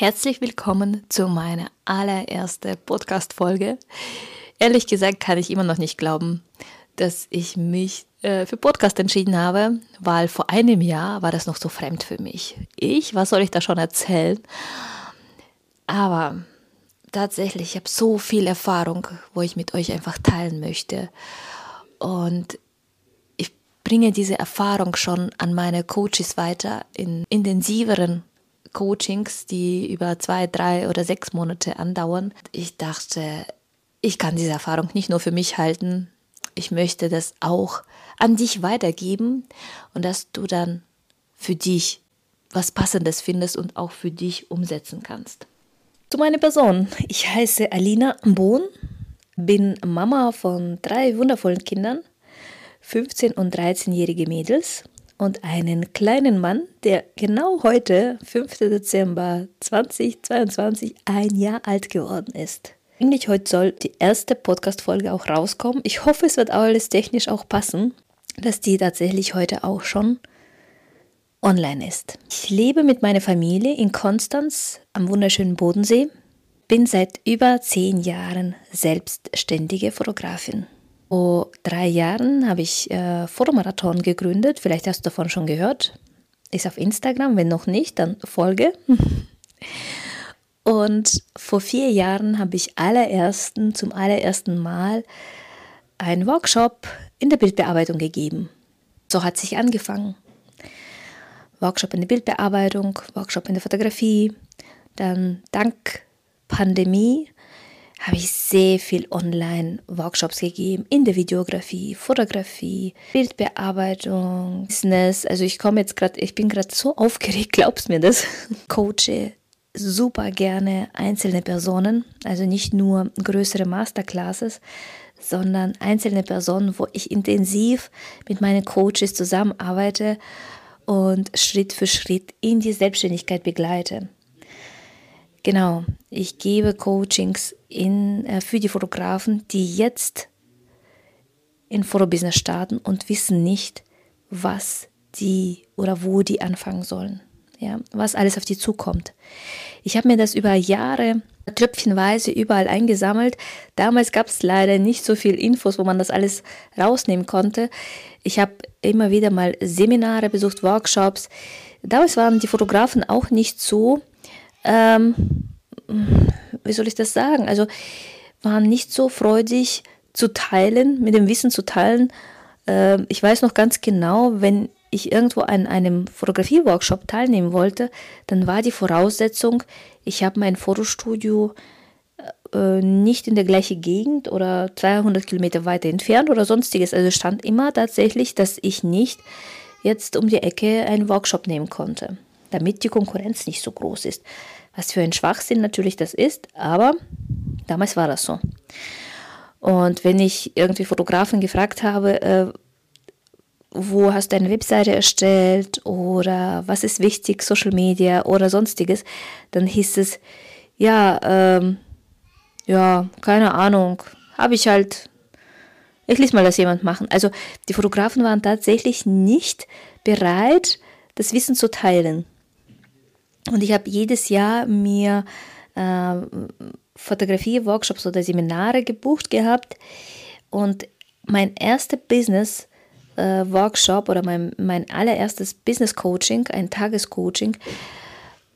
Herzlich willkommen zu meiner allerersten Podcast-Folge. Ehrlich gesagt kann ich immer noch nicht glauben, dass ich mich äh, für Podcast entschieden habe, weil vor einem Jahr war das noch so fremd für mich. Ich, was soll ich da schon erzählen? Aber tatsächlich, ich habe so viel Erfahrung, wo ich mit euch einfach teilen möchte. Und ich bringe diese Erfahrung schon an meine Coaches weiter in intensiveren Coachings, die über zwei, drei oder sechs Monate andauern. Ich dachte, ich kann diese Erfahrung nicht nur für mich halten, ich möchte das auch an dich weitergeben und dass du dann für dich was Passendes findest und auch für dich umsetzen kannst. Zu meiner Person. Ich heiße Alina Bohn, bin Mama von drei wundervollen Kindern, 15 und 13-jährige Mädels und einen kleinen Mann, der genau heute, 5. Dezember 2022, ein Jahr alt geworden ist. Eigentlich heute soll die erste Podcast-Folge auch rauskommen. Ich hoffe, es wird alles technisch auch passen, dass die tatsächlich heute auch schon online ist. Ich lebe mit meiner Familie in Konstanz am wunderschönen Bodensee, bin seit über zehn Jahren selbstständige Fotografin. Vor drei Jahren habe ich äh, Fotomarathon gegründet. Vielleicht hast du davon schon gehört. Ist auf Instagram. Wenn noch nicht, dann folge. Und vor vier Jahren habe ich allerersten, zum allerersten Mal einen Workshop in der Bildbearbeitung gegeben. So hat sich angefangen. Workshop in der Bildbearbeitung, Workshop in der Fotografie. Dann dank Pandemie habe ich sehr viel Online-Workshops gegeben in der Videografie, Fotografie, Bildbearbeitung, Business. Also ich komme jetzt gerade, ich bin gerade so aufgeregt, glaubst mir das? Coache super gerne einzelne Personen, also nicht nur größere Masterclasses, sondern einzelne Personen, wo ich intensiv mit meinen Coaches zusammenarbeite und Schritt für Schritt in die Selbstständigkeit begleite. Genau, ich gebe Coachings in, äh, für die Fotografen, die jetzt in Fotobusiness starten und wissen nicht, was die oder wo die anfangen sollen. Ja, was alles auf die zukommt. Ich habe mir das über Jahre tröpfchenweise überall eingesammelt. Damals gab es leider nicht so viel Infos, wo man das alles rausnehmen konnte. Ich habe immer wieder mal Seminare besucht, Workshops. Damals waren die Fotografen auch nicht so ähm, wie soll ich das sagen? Also waren nicht so freudig zu teilen, mit dem Wissen zu teilen. Äh, ich weiß noch ganz genau, wenn ich irgendwo an einem Fotografie-Workshop teilnehmen wollte, dann war die Voraussetzung, ich habe mein Fotostudio äh, nicht in der gleichen Gegend oder 200 Kilometer weiter entfernt oder sonstiges. Also stand immer tatsächlich, dass ich nicht jetzt um die Ecke einen Workshop nehmen konnte, damit die Konkurrenz nicht so groß ist. Was für ein Schwachsinn natürlich das ist, aber damals war das so. Und wenn ich irgendwie Fotografen gefragt habe, äh, wo hast du eine Webseite erstellt oder was ist wichtig, Social Media oder sonstiges, dann hieß es, ja, ähm, ja, keine Ahnung, habe ich halt, ich ließ mal das jemand machen. Also die Fotografen waren tatsächlich nicht bereit, das Wissen zu teilen. Und ich habe jedes Jahr mir äh, Fotografie-Workshops oder Seminare gebucht gehabt. Und mein erster Business-Workshop äh, oder mein, mein allererstes Business-Coaching, ein Tagescoaching,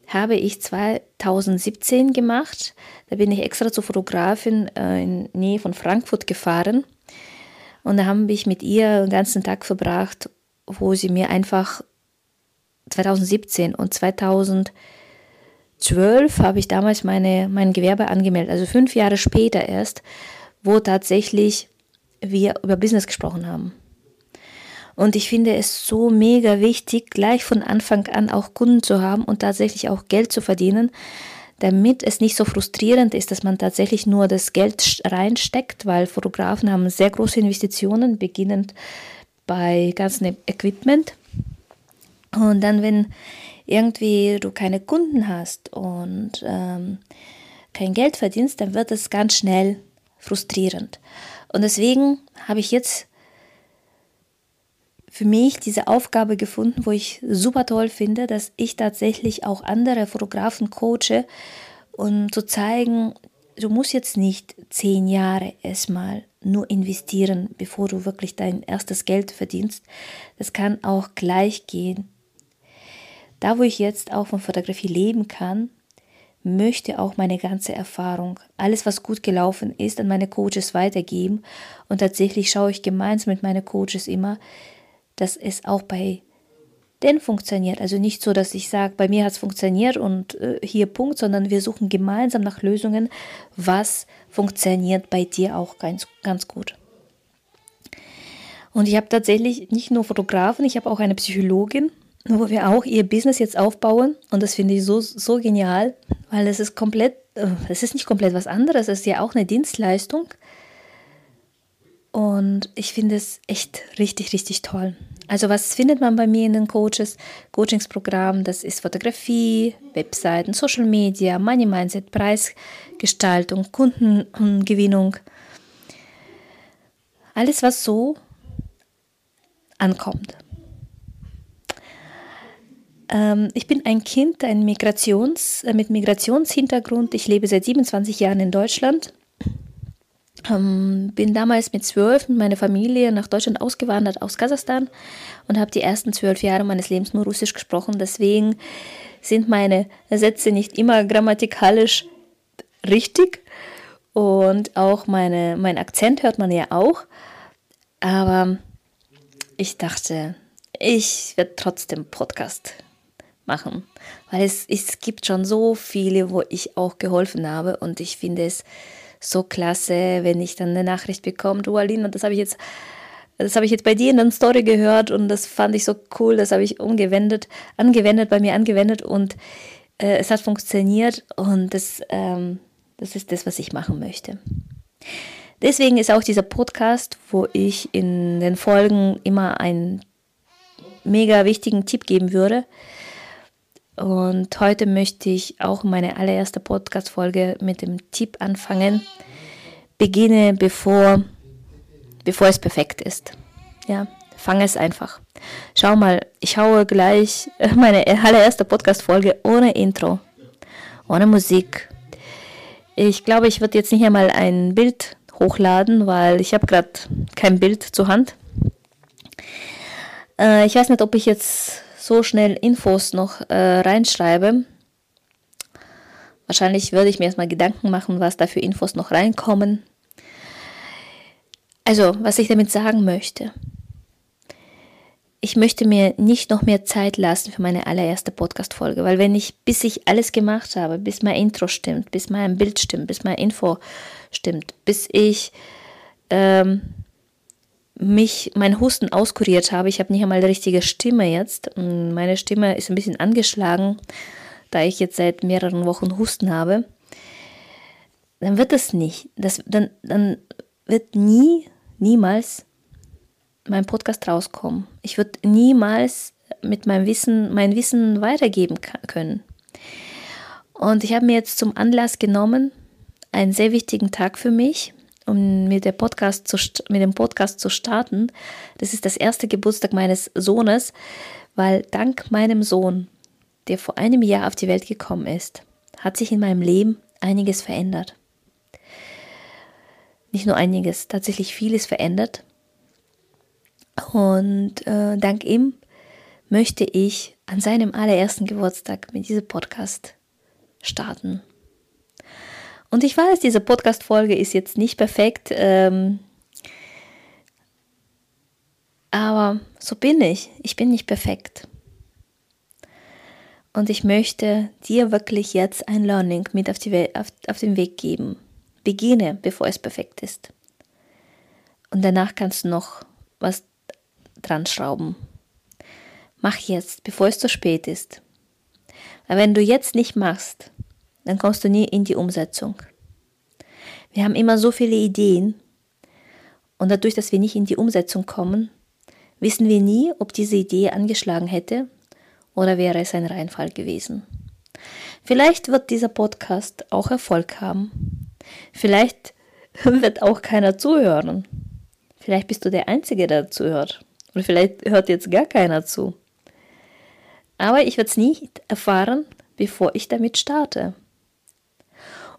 habe ich 2017 gemacht. Da bin ich extra zur Fotografin äh, in Nähe von Frankfurt gefahren. Und da habe ich mit ihr den ganzen Tag verbracht, wo sie mir einfach 2017 und 2012 habe ich damals meine, mein Gewerbe angemeldet, also fünf Jahre später erst, wo tatsächlich wir über Business gesprochen haben. Und ich finde es so mega wichtig, gleich von Anfang an auch Kunden zu haben und tatsächlich auch Geld zu verdienen, damit es nicht so frustrierend ist, dass man tatsächlich nur das Geld reinsteckt, weil Fotografen haben sehr große Investitionen, beginnend bei ganzem Equipment und dann, wenn irgendwie du keine Kunden hast und ähm, kein Geld verdienst, dann wird es ganz schnell frustrierend. Und deswegen habe ich jetzt für mich diese Aufgabe gefunden, wo ich super toll finde, dass ich tatsächlich auch andere Fotografen coache und zu zeigen, du musst jetzt nicht zehn Jahre erstmal nur investieren, bevor du wirklich dein erstes Geld verdienst. Das kann auch gleich gehen. Da, wo ich jetzt auch von Fotografie leben kann, möchte auch meine ganze Erfahrung, alles, was gut gelaufen ist, an meine Coaches weitergeben. Und tatsächlich schaue ich gemeinsam mit meinen Coaches immer, dass es auch bei denen funktioniert. Also nicht so, dass ich sage, bei mir hat es funktioniert und äh, hier Punkt, sondern wir suchen gemeinsam nach Lösungen, was funktioniert bei dir auch ganz, ganz gut. Und ich habe tatsächlich nicht nur Fotografen, ich habe auch eine Psychologin, wo wir auch ihr Business jetzt aufbauen. Und das finde ich so, so genial, weil es ist komplett, äh, es ist nicht komplett was anderes, es ist ja auch eine Dienstleistung. Und ich finde es echt richtig, richtig toll. Also was findet man bei mir in den Coaches, Coachingsprogrammen? Das ist Fotografie, Webseiten, Social Media, Money Mindset, Preisgestaltung, Kundengewinnung. Alles, was so ankommt. Ähm, ich bin ein Kind ein Migrations, äh, mit Migrationshintergrund. Ich lebe seit 27 Jahren in Deutschland. Ähm, bin damals mit zwölf mit meiner Familie nach Deutschland ausgewandert aus Kasachstan und habe die ersten zwölf Jahre meines Lebens nur Russisch gesprochen. Deswegen sind meine Sätze nicht immer grammatikalisch richtig und auch meine, mein Akzent hört man ja auch. Aber ich dachte, ich werde trotzdem Podcast machen, weil es, es gibt schon so viele, wo ich auch geholfen habe und ich finde es so klasse, wenn ich dann eine Nachricht bekomme, du Aline, das habe ich jetzt das habe ich jetzt bei dir in der Story gehört und das fand ich so cool, das habe ich umgewendet, angewendet, bei mir angewendet und äh, es hat funktioniert und das, ähm, das ist das, was ich machen möchte. Deswegen ist auch dieser Podcast, wo ich in den Folgen immer einen mega wichtigen Tipp geben würde, und heute möchte ich auch meine allererste Podcast-Folge mit dem Tipp anfangen. Beginne, bevor, bevor es perfekt ist. Ja, fange es einfach. Schau mal, ich haue gleich meine allererste Podcast-Folge ohne Intro, ohne Musik. Ich glaube, ich würde jetzt nicht einmal ein Bild hochladen, weil ich habe gerade kein Bild zur Hand. Äh, ich weiß nicht, ob ich jetzt so schnell Infos noch äh, reinschreibe. Wahrscheinlich würde ich mir erstmal Gedanken machen, was da für Infos noch reinkommen. Also, was ich damit sagen möchte. Ich möchte mir nicht noch mehr Zeit lassen für meine allererste Podcast-Folge, weil wenn ich, bis ich alles gemacht habe, bis mein Intro stimmt, bis mein Bild stimmt, bis mein Info stimmt, bis ich ähm, mich mein Husten auskuriert habe. Ich habe nicht einmal die richtige Stimme jetzt. Meine Stimme ist ein bisschen angeschlagen, da ich jetzt seit mehreren Wochen Husten habe. Dann wird es nicht. Das, dann, dann wird nie, niemals mein Podcast rauskommen. Ich würde niemals mit meinem Wissen, mein Wissen weitergeben können. Und ich habe mir jetzt zum Anlass genommen, einen sehr wichtigen Tag für mich, um mit, der Podcast zu, mit dem Podcast zu starten. Das ist das erste Geburtstag meines Sohnes, weil dank meinem Sohn, der vor einem Jahr auf die Welt gekommen ist, hat sich in meinem Leben einiges verändert. Nicht nur einiges, tatsächlich vieles verändert. Und äh, dank ihm möchte ich an seinem allerersten Geburtstag mit diesem Podcast starten. Und ich weiß, diese Podcast-Folge ist jetzt nicht perfekt, ähm, aber so bin ich. Ich bin nicht perfekt. Und ich möchte dir wirklich jetzt ein Learning mit auf, die, auf, auf den Weg geben. Beginne, bevor es perfekt ist. Und danach kannst du noch was dran schrauben. Mach jetzt, bevor es zu spät ist. Weil wenn du jetzt nicht machst, dann kommst du nie in die Umsetzung. Wir haben immer so viele Ideen und dadurch, dass wir nicht in die Umsetzung kommen, wissen wir nie, ob diese Idee angeschlagen hätte oder wäre es ein Reinfall gewesen. Vielleicht wird dieser Podcast auch Erfolg haben. Vielleicht wird auch keiner zuhören. Vielleicht bist du der Einzige, der zuhört. Oder vielleicht hört jetzt gar keiner zu. Aber ich werde es nicht erfahren, bevor ich damit starte.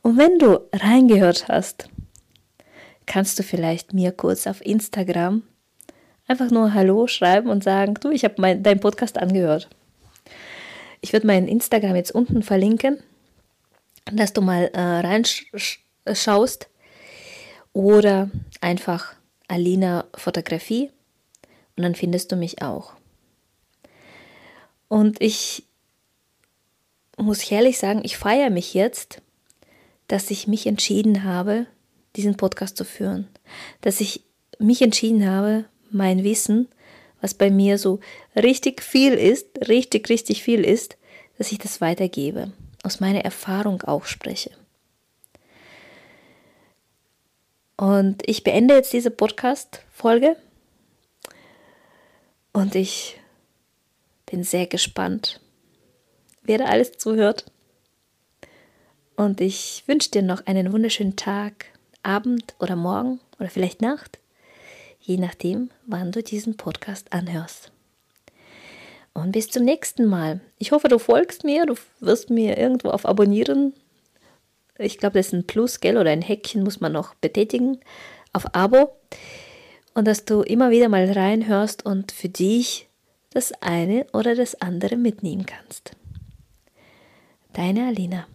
Und wenn du reingehört hast, kannst du vielleicht mir kurz auf Instagram einfach nur Hallo schreiben und sagen, du, ich habe deinen Podcast angehört. Ich würde meinen Instagram jetzt unten verlinken, dass du mal äh, reinschaust oder einfach Alina Fotografie und dann findest du mich auch. Und ich muss ehrlich sagen, ich feiere mich jetzt, dass ich mich entschieden habe, diesen Podcast zu führen. Dass ich mich entschieden habe, mein Wissen, was bei mir so richtig viel ist, richtig, richtig viel ist, dass ich das weitergebe, aus meiner Erfahrung auch spreche. Und ich beende jetzt diese Podcast-Folge und ich bin sehr gespannt, wer da alles zuhört. Und ich wünsche dir noch einen wunderschönen Tag, Abend oder Morgen oder vielleicht Nacht, je nachdem, wann du diesen Podcast anhörst. Und bis zum nächsten Mal. Ich hoffe, du folgst mir, du wirst mir irgendwo auf Abonnieren. Ich glaube, das ist ein Plus, gell, oder ein Häkchen muss man noch betätigen auf Abo. Und dass du immer wieder mal reinhörst und für dich das eine oder das andere mitnehmen kannst. Deine Alina.